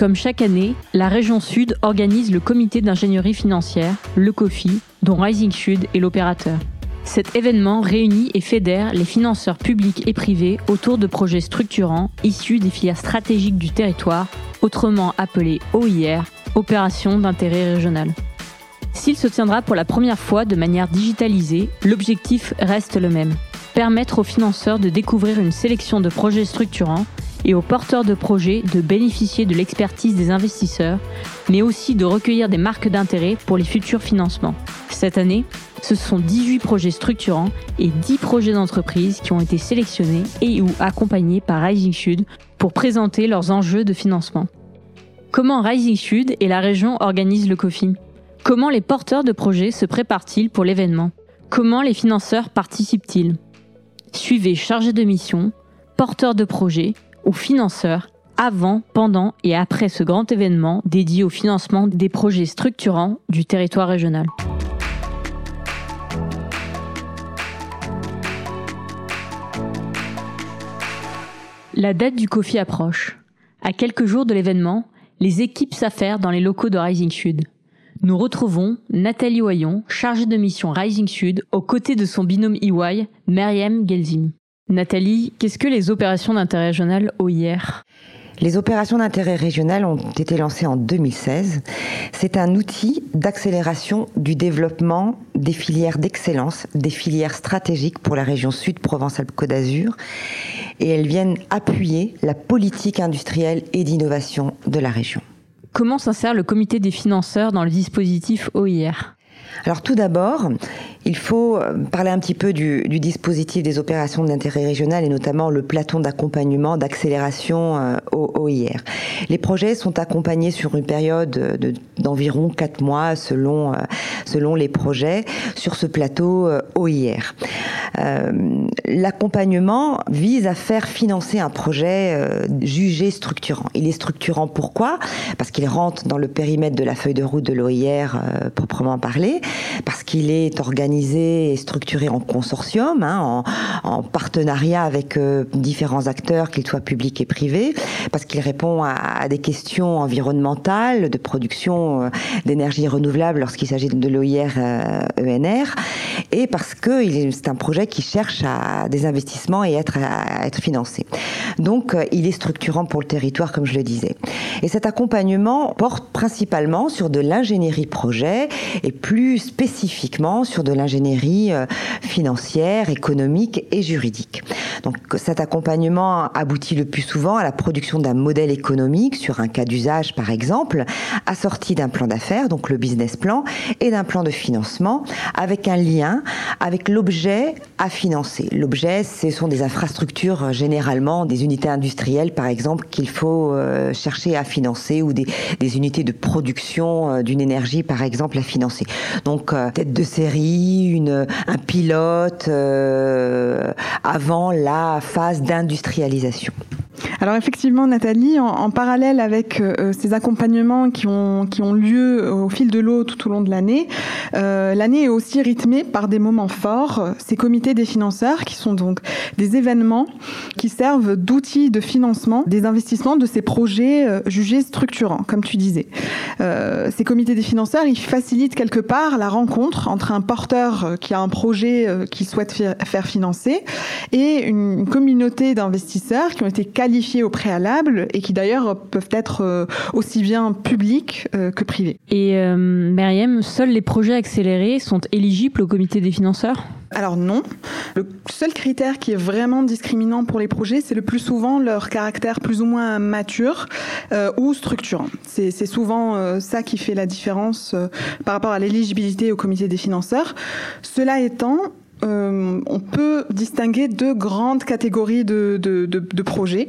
Comme chaque année, la région Sud organise le comité d'ingénierie financière, le COFI, dont Rising Sud est l'opérateur. Cet événement réunit et fédère les financeurs publics et privés autour de projets structurants issus des filières stratégiques du territoire, autrement appelés OIR, Opérations d'intérêt régional. S'il se tiendra pour la première fois de manière digitalisée, l'objectif reste le même. Permettre aux financeurs de découvrir une sélection de projets structurants et aux porteurs de projets de bénéficier de l'expertise des investisseurs, mais aussi de recueillir des marques d'intérêt pour les futurs financements. Cette année, ce sont 18 projets structurants et 10 projets d'entreprise qui ont été sélectionnés et ou accompagnés par Rising Sud pour présenter leurs enjeux de financement. Comment Rising Sud et la région organisent le COFI Comment les porteurs de projets se préparent-ils pour l'événement? Comment les financeurs participent-ils? Suivez chargés de mission, porteurs de projets ou financeurs avant, pendant et après ce grand événement dédié au financement des projets structurants du territoire régional. La date du COFI approche. À quelques jours de l'événement, les équipes s'affairent dans les locaux de Rising Sud. Nous retrouvons Nathalie Oyon, chargée de mission Rising Sud, aux côtés de son binôme EY, Meriem Gelzim. Nathalie, qu'est-ce que les opérations d'intérêt régional OIR les opérations d'intérêt régional ont été lancées en 2016. C'est un outil d'accélération du développement des filières d'excellence, des filières stratégiques pour la région sud Provence-Alpes-Côte d'Azur. Et elles viennent appuyer la politique industrielle et d'innovation de la région. Comment s'insère le comité des financeurs dans le dispositif OIR alors tout d'abord, il faut euh, parler un petit peu du, dispositif des opérations d'intérêt régional et notamment le platon d'accompagnement, d'accélération euh, au OIR. Les projets sont accompagnés sur une période d'environ quatre 4 mois selon, euh, selon les projets sur ce plateau OIR. L'accompagnement vise à faire financer un projet jugé structurant. Il est structurant pourquoi? Parce qu'il rentre dans le périmètre de la feuille de route de l'OIR proprement parlé, parce qu'il est organisé et structuré en consortium, hein, en, partenariat avec euh, différents acteurs, qu'ils soient publics et privés, parce qu'il répond à, des questions environnementales, de production euh, d'énergie renouvelable lorsqu'il s'agit de l'OIR ENR, e et parce que c'est un projet qui cherche à des investissements et à être financé. Donc, euh, il est structurant pour le territoire, comme je le disais. Et cet accompagnement porte principalement sur de l'ingénierie projet et plus spécifiquement sur de l'ingénierie euh, financière, économique et juridique. Donc cet accompagnement aboutit le plus souvent à la production d'un modèle économique sur un cas d'usage par exemple, assorti d'un plan d'affaires, donc le business plan, et d'un plan de financement avec un lien avec l'objet à financer. L'objet, ce sont des infrastructures euh, généralement, des unités industrielles par exemple qu'il faut euh, chercher à financer ou des, unités de production d'une énergie par exemple à financer. Donc tête de série, un pilote euh, avant la phase d'industrialisation. Alors effectivement, Nathalie, en, parallèle avec euh, ces accompagnements qui ont, qui ont lieu au fil de l'eau tout au long de l'année, euh, l'année est aussi rythmée par des moments forts, ces comités des financeurs qui sont donc des événements qui servent d'outils de financement des investissements de ces projets euh, jugés structurants, comme tu disais. ces comités des financeurs, ils facilitent quelque part la rencontre entre un porteur qui a un projet qu'il souhaite faire financer et une communauté d'investisseurs qui ont été qualifiés qualifiés au préalable et qui d'ailleurs peuvent être euh, aussi bien publics euh, que privés. Et euh, Myriam, seuls les projets accélérés sont éligibles au comité des financeurs? Alors non. Le seul critère qui est vraiment discriminant pour les projets, c'est le plus souvent leur caractère plus ou moins mature ou structurant. C'est souvent ça qui fait la différence par rapport à l'éligibilité au comité des financeurs. Cela étant, euh, on peut distinguer deux grandes catégories de, de, de, projets.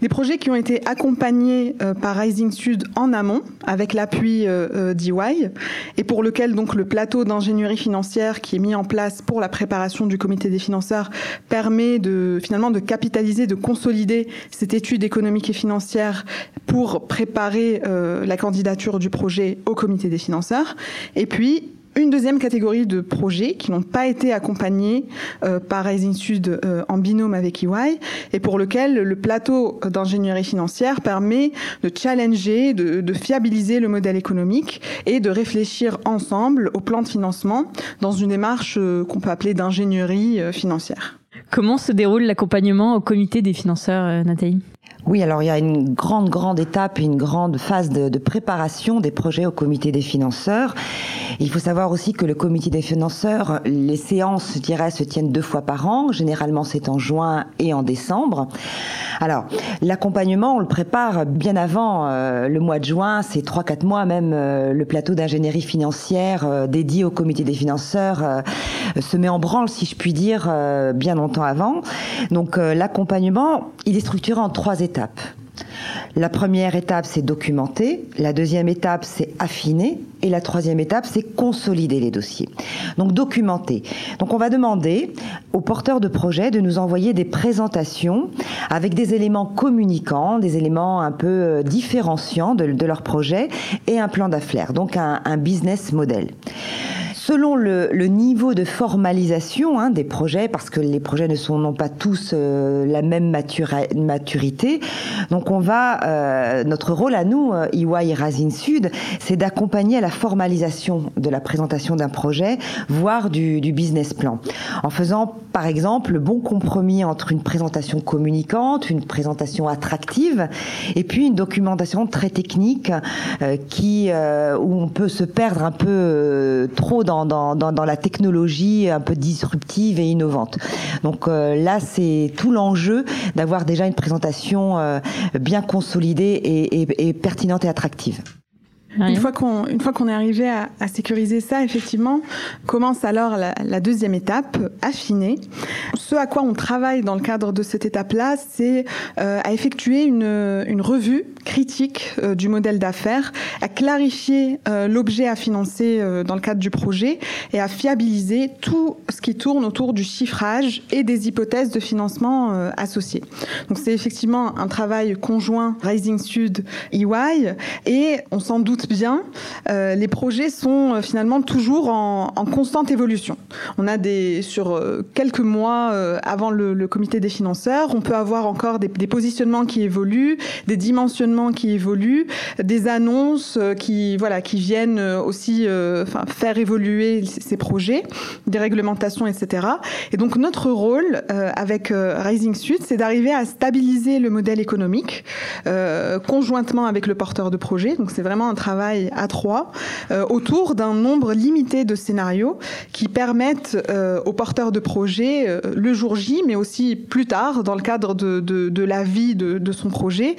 Les projets qui ont été accompagnés euh, par Rising Sud en amont, avec l'appui euh, d'EY, et pour lequel donc le plateau d'ingénierie financière qui est mis en place pour la préparation du comité des financeurs permet de finalement de capitaliser, de consolider cette étude économique et financière pour préparer la candidature du projet au comité des financeurs. Et puis une deuxième catégorie de projets qui n'ont pas été accompagnés euh, par Rising Sud euh, en binôme avec EY et pour lequel le plateau d'ingénierie financière permet de challenger, de, fiabiliser le modèle économique et de réfléchir ensemble au plan de financement dans une démarche euh, qu'on peut appeler d'ingénierie financière. Comment se déroule l'accompagnement au comité des financeurs, Nathalie? Oui, alors il y a une grande, grande étape, une grande phase de, préparation des projets au comité des financeurs. Il faut savoir aussi que le comité des financeurs, les séances, je dirais, se tiennent deux fois par an. Généralement, c'est en juin et en décembre. Alors, l'accompagnement, on le prépare bien avant euh, le mois de juin, c'est trois, quatre mois même. Euh, le plateau d'ingénierie financière euh, dédié au comité des financeurs se met en branle, si je puis dire, bien longtemps avant. Donc, l'accompagnement, il est structuré en trois étapes. La première étape, c'est documenter. La deuxième étape, c'est affiner. Et la troisième étape, c'est consolider les dossiers. Donc documenter. Donc on va demander aux porteurs de projets de nous envoyer des présentations avec des éléments communicants, des éléments un peu euh, différenciants de, leur projet et un plan d'affaires. Donc un business model selon le, niveau de formalisation hein, des projets, parce que les projets ne sont non pas tous euh, la même maturité, donc on va, euh, notre rôle à nous, EY euh, et Racine Sud, c'est d'accompagner la formalisation de la présentation d'un projet, voire du, business plan, en faisant par exemple le bon compromis entre une présentation communicante, une présentation attractive, et puis une documentation très technique qui où on peut se perdre un peu trop dans dans, dans, la technologie un peu disruptive et innovante. Donc euh, là, c'est tout l'enjeu d'avoir déjà une présentation euh, bien consolidée et pertinente et attractive. Une fois qu'on une fois qu'on est arrivé à, à, sécuriser ça, effectivement, commence alors la, la, deuxième étape, affiner. Ce à quoi on travaille dans le cadre de cette étape-là, c'est euh, à effectuer une, une revue critique euh, du modèle d'affaires, à clarifier euh, l'objet à financer euh, dans le cadre du projet et à fiabiliser tout ce qui tourne autour du chiffrage et des hypothèses de financement associées. Donc c'est effectivement un travail conjoint Rising Sud EY et on s'en doute bien, les projets sont finalement toujours en, constante évolution. On a des sur quelques mois avant le, comité des financeurs, on peut avoir encore des, positionnements qui évoluent, des qui évoluent, des annonces euh, qui voilà qui viennent aussi enfin, faire évoluer ces projets, des réglementations, etc. Et donc notre rôle avec Rising Sud, c'est d'arriver à stabiliser le modèle économique conjointement avec le porteur de projet. Donc c'est vraiment un travail à trois euh, autour d'un nombre limité de scénarios qui permettent euh, aux porteurs de projets euh, le jour J, mais aussi plus tard, dans le cadre de, de, de la vie de, de, son projet,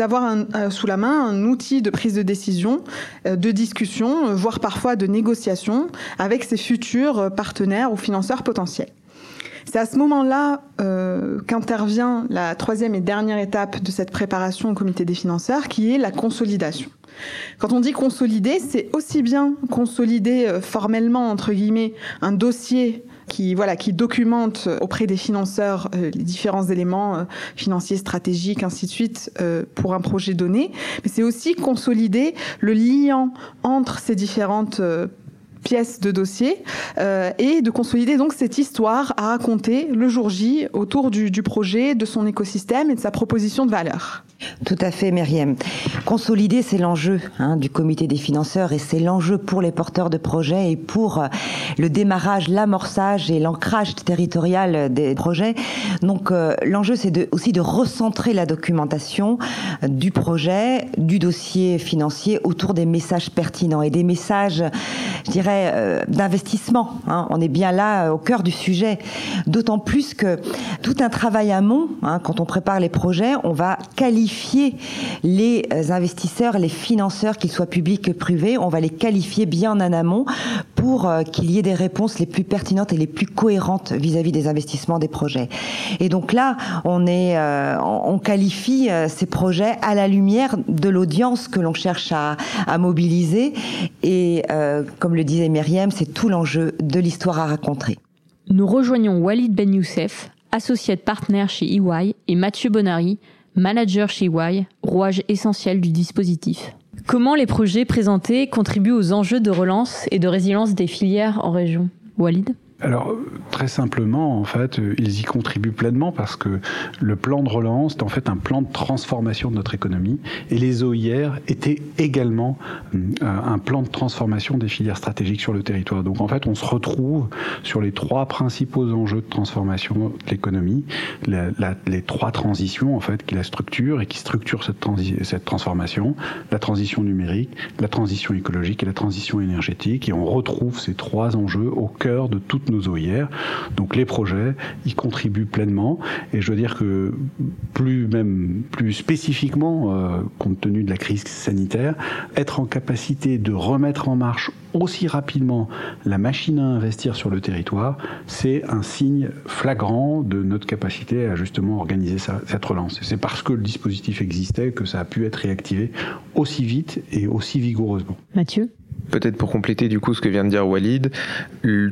d'avoir sous la main un outil de prise de décision, de discussion, voire parfois de négociation avec ses futurs partenaires ou financeurs potentiels. C'est à ce moment-là euh, qu'intervient la troisième et dernière étape de cette préparation au comité des financeurs, qui est la consolidation. Quand on dit consolider, c'est aussi bien consolider euh, formellement, entre guillemets, un dossier qui voilà qui documente auprès des financeurs euh, les différents éléments euh, financiers, stratégiques, ainsi de suite euh, pour un projet donné. Mais c'est aussi consolider le lien entre ces différentes euh, pièces de dossier euh, et de consolider donc cette histoire à raconter le jour J autour du, projet, de son écosystème et de sa proposition de valeur. Tout à fait, Myriam. Consolider, c'est l'enjeu hein, du comité des financeurs et c'est l'enjeu pour les porteurs de projets et pour euh, le démarrage, l'amorçage et l'ancrage territorial des projets. Donc euh, l'enjeu, c'est aussi de recentrer la documentation du projet, du dossier financier autour des messages pertinents et des messages, je dirais, euh, d'investissement. Hein. On est bien là euh, au cœur du sujet. D'autant plus que tout un travail amont, hein, quand on prépare les projets, on va qualifier les euh, investisseurs, les financeurs, qu'ils soient publics ou privés, on va les qualifier bien en amont pour euh, qu'il y ait des réponses les plus pertinentes et les plus cohérentes vis-à-vis -vis des investissements des projets. Et donc là, on est, euh, on qualifie euh, ces projets à la lumière de l'audience que l'on cherche à, à, mobiliser. Et comme le disait Myriam, c'est tout l'enjeu de l'histoire à raconter. Nous rejoignons Walid Ben Youssef, associé de partenaire chez EY, et Mathieu Bonary, manager chez EY, rouage essentiel du dispositif. Comment les projets présentés contribuent aux enjeux de relance et de résilience des filières en région? Walid? Alors, très simplement, en fait, euh, ils y contribuent pleinement parce que le plan de relance est en fait un plan de transformation de notre économie et les OIR étaient également euh, un plan de transformation des filières stratégiques sur le territoire. Donc, en fait, on se retrouve sur les trois principaux enjeux de transformation de l'économie, les trois transitions, en fait, qui la structurent et qui structurent cette, cette transformation, la transition numérique, la transition écologique et la transition énergétique. Et on retrouve ces trois enjeux au cœur de toute nos OIR. Donc les projets y contribuent pleinement. Et je veux dire que plus même plus spécifiquement, euh, compte tenu de la crise sanitaire, être en capacité de remettre en marche aussi rapidement la machine à investir sur le territoire, c'est un signe flagrant de notre capacité à justement organiser cette relance. C'est parce que le dispositif existait que ça a pu être réactivé aussi vite et aussi vigoureusement. Mathieu? Peut-être pour compléter du coup ce que vient de dire Walid,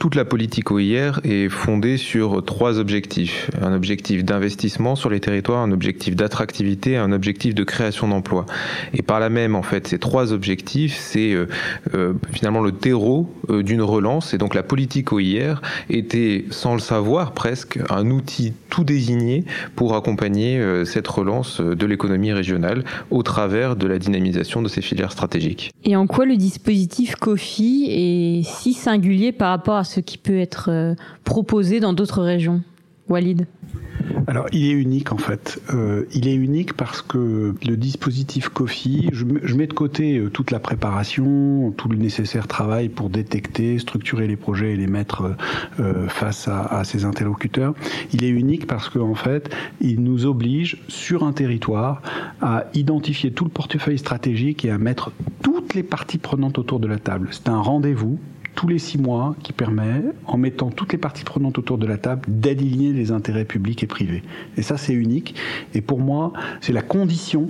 toute la politique OIR est fondée sur trois objectifs. Un objectif d'investissement sur les territoires, un objectif d'attractivité un objectif de création d'emplois. Et par là même, en fait, ces trois objectifs, c'est euh, euh, finalement le terreau euh, d'une relance. Et donc la politique OIR était, sans le savoir presque, un outil tout désigné pour accompagner cette relance de l'économie régionale au travers de la dynamisation de ces filières stratégiques. Et en quoi le dispositif Kofi est si singulier par rapport à ce qui peut être euh, proposé dans d'autres régions. Walid alors, il est unique en fait. Euh, il est unique parce que le dispositif Kofi, je, mets de côté euh, toute la préparation, tout le nécessaire travail pour détecter, structurer les projets et les mettre face à, à, ses interlocuteurs. Il est unique parce qu'en fait, il nous oblige sur un territoire à identifier tout le portefeuille stratégique et à mettre toutes les parties prenantes autour de la table. C'est un rendez-vous tous les six mois qui permet, en mettant toutes les parties prenantes autour de la table, d'aligner les intérêts publics et privés. Et ça, c'est unique. Et pour moi, c'est la condition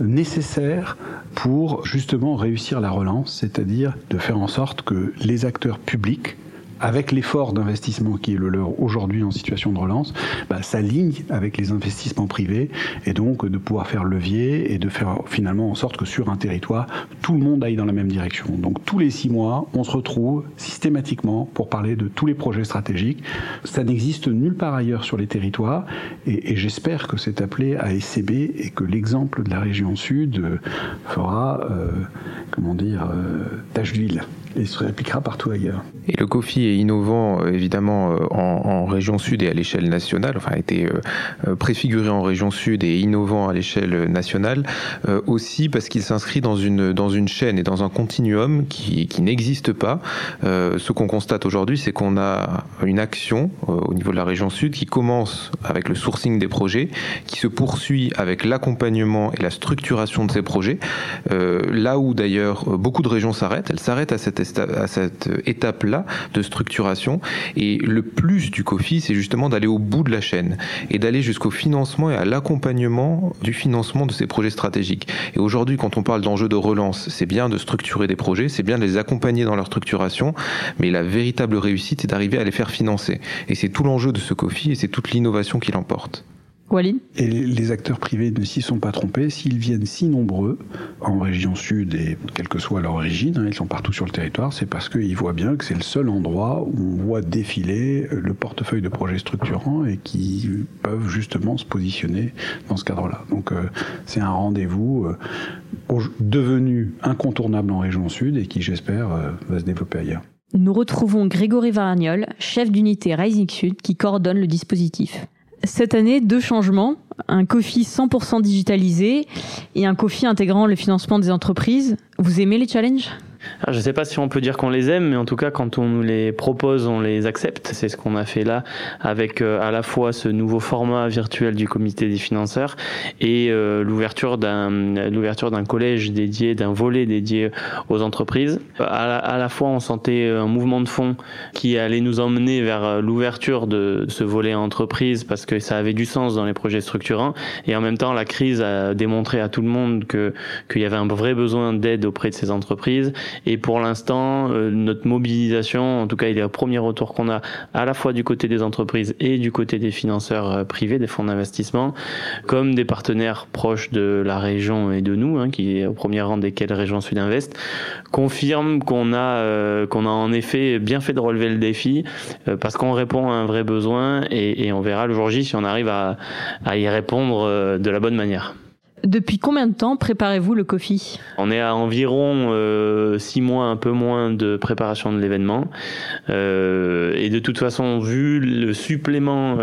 nécessaire pour justement réussir la relance, c'est-à-dire de faire en sorte que les acteurs publics avec l'effort d'investissement qui est le leur aujourd'hui en situation de relance, bah, s'aligne avec les investissements privés et donc de pouvoir faire levier et de faire finalement en sorte que sur un territoire, tout le monde aille dans la même direction. Donc tous les six mois, on se retrouve systématiquement pour parler de tous les projets stratégiques. Ça n'existe nulle part ailleurs sur les territoires et, j'espère que c'est appelé à SCB et que l'exemple de la région sud euh, fera, euh, comment dire, euh, tâche d'huile et se réappliquera partout ailleurs. Et le COFI est innovant euh, évidemment euh, en, région sud et à l'échelle nationale, enfin a été euh, préfiguré en région sud et innovant à l'échelle nationale, aussi parce qu'il s'inscrit dans une, dans une chaîne et dans un continuum qui, qui n'existe pas. ce qu'on constate aujourd'hui, c'est qu'on a une action au niveau de la région sud qui commence avec le sourcing des projets, qui se poursuit avec l'accompagnement et la structuration de ces projets, là où d'ailleurs beaucoup de régions s'arrêtent, elles s'arrêtent à cette à cette étape-là de structuration. Et le plus du COFI, c'est justement d'aller au bout de la chaîne et d'aller jusqu'au financement et à l'accompagnement du financement de ces projets stratégiques. Et aujourd'hui, quand on parle d'enjeux de relance, c'est bien de structurer des projets, c'est bien de les accompagner dans leur structuration, mais la véritable réussite est d'arriver à les faire financer. Et c'est tout l'enjeu de ce COFI et c'est toute l'innovation qui l'emporte. Et les acteurs privés ne s'y sont pas trompés. S'ils viennent si nombreux en région sud et quelle que soit leur origine, hein, ils sont partout sur le territoire, c'est parce qu'ils voient bien que c'est le seul endroit où on voit défiler le portefeuille de projets structurants et qui peuvent justement se positionner dans ce cadre-là. Donc euh, c'est un rendez-vous euh, devenu incontournable en région sud et qui, j'espère, euh, va se développer ailleurs. Nous retrouvons Grégory Varagnol, chef d'unité Rising Sud, qui coordonne le dispositif. Cette année, deux changements. Un COFI 100% digitalisé et un COFI intégrant le financement des entreprises. Vous aimez les challenges? Je ne sais pas si on peut dire qu'on les aime, mais en tout cas, quand on nous les propose, on les accepte. C'est ce qu'on a fait là avec euh, à la fois ce nouveau format virtuel du comité des financeurs et euh, l'ouverture d'un collège dédié, d'un volet dédié aux entreprises. À la, fois, on sentait un mouvement de fond qui allait nous emmener vers l'ouverture de ce volet entreprise parce que ça avait du sens dans les projets structurants. Et en même temps, la crise a démontré à tout le monde que qu'il y avait un vrai besoin d'aide auprès de ces entreprises Et pour l'instant, notre mobilisation, en tout cas, il est le premier retour qu'on a à la fois du côté des entreprises et du côté des financeurs privés, des fonds d'investissement, comme des partenaires proches de la région et de nous, hein, qui est au premier rang desquels Région Sud Invest, confirme qu'on a, qu'on a en effet bien fait de relever le défi parce qu'on répond à un vrai besoin et, on verra le jour J si on arrive à, y répondre euh, de la bonne manière. Depuis combien de temps préparez-vous le COFI On est à environ euh, six mois, un peu moins de préparation de l'événement. Euh, et de toute façon, vu le supplément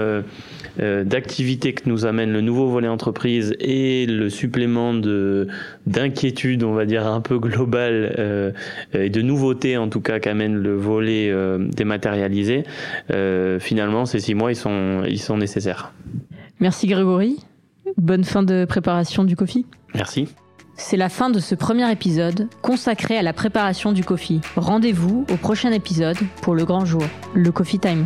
d'activité que nous amène le nouveau volet entreprise et le supplément de d'inquiétude, on va dire un peu global et de nouveautés en tout cas qu'amène le volet dématérialisé, finalement ces six mois ils sont ils sont nécessaires. Merci Grégory. Bonne fin de préparation du coffee. Merci. C'est la fin de ce premier épisode consacré à la préparation du coffee. Rendez-vous au prochain épisode pour le grand jour, le Coffee Time.